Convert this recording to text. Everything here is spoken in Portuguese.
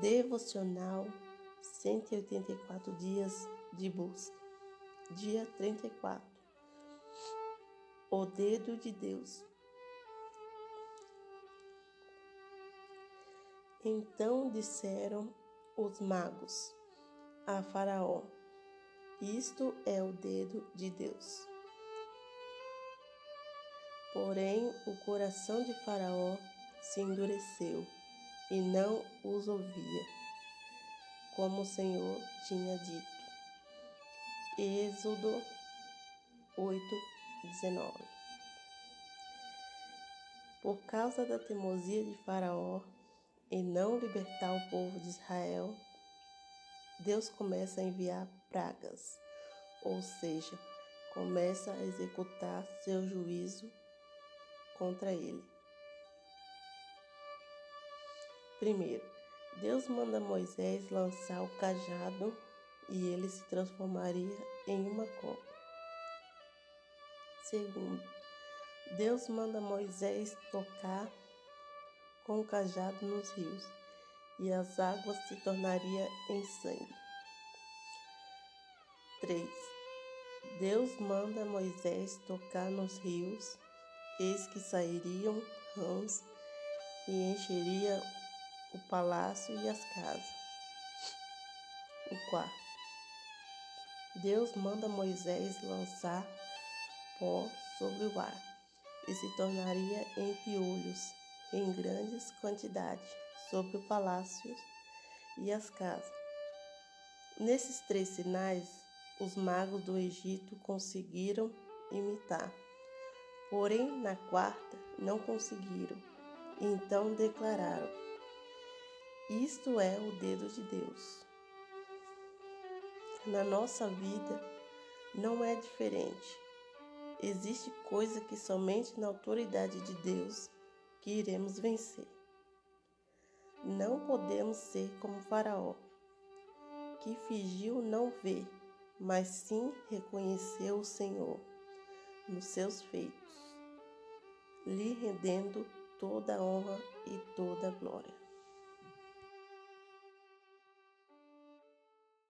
Devocional 184 dias de busca. Dia 34. O dedo de Deus. Então disseram os magos a Faraó: Isto é o dedo de Deus. Porém, o coração de Faraó se endureceu e não os ouvia, como o Senhor tinha dito. Êxodo 8, 19 Por causa da teimosia de Faraó em não libertar o povo de Israel, Deus começa a enviar pragas, ou seja, começa a executar seu juízo contra ele. Primeiro, Deus manda Moisés lançar o cajado e ele se transformaria em uma cobra. Segundo, Deus manda Moisés tocar com o cajado nos rios e as águas se tornariam em sangue. 3. Deus manda Moisés tocar nos rios, eis que sairiam rãs e encheria o palácio e as casas. O quarto. Deus manda Moisés lançar pó sobre o ar e se tornaria em piolhos em grandes quantidades sobre o palácio e as casas. Nesses três sinais, os magos do Egito conseguiram imitar. Porém, na quarta, não conseguiram. Então declararam: Isto é o dedo de Deus. Na nossa vida não é diferente. Existe coisa que somente na autoridade de Deus que iremos vencer. Não podemos ser como Faraó, que fingiu não ver, mas sim reconheceu o Senhor nos seus feitos, lhe rendendo toda honra e toda.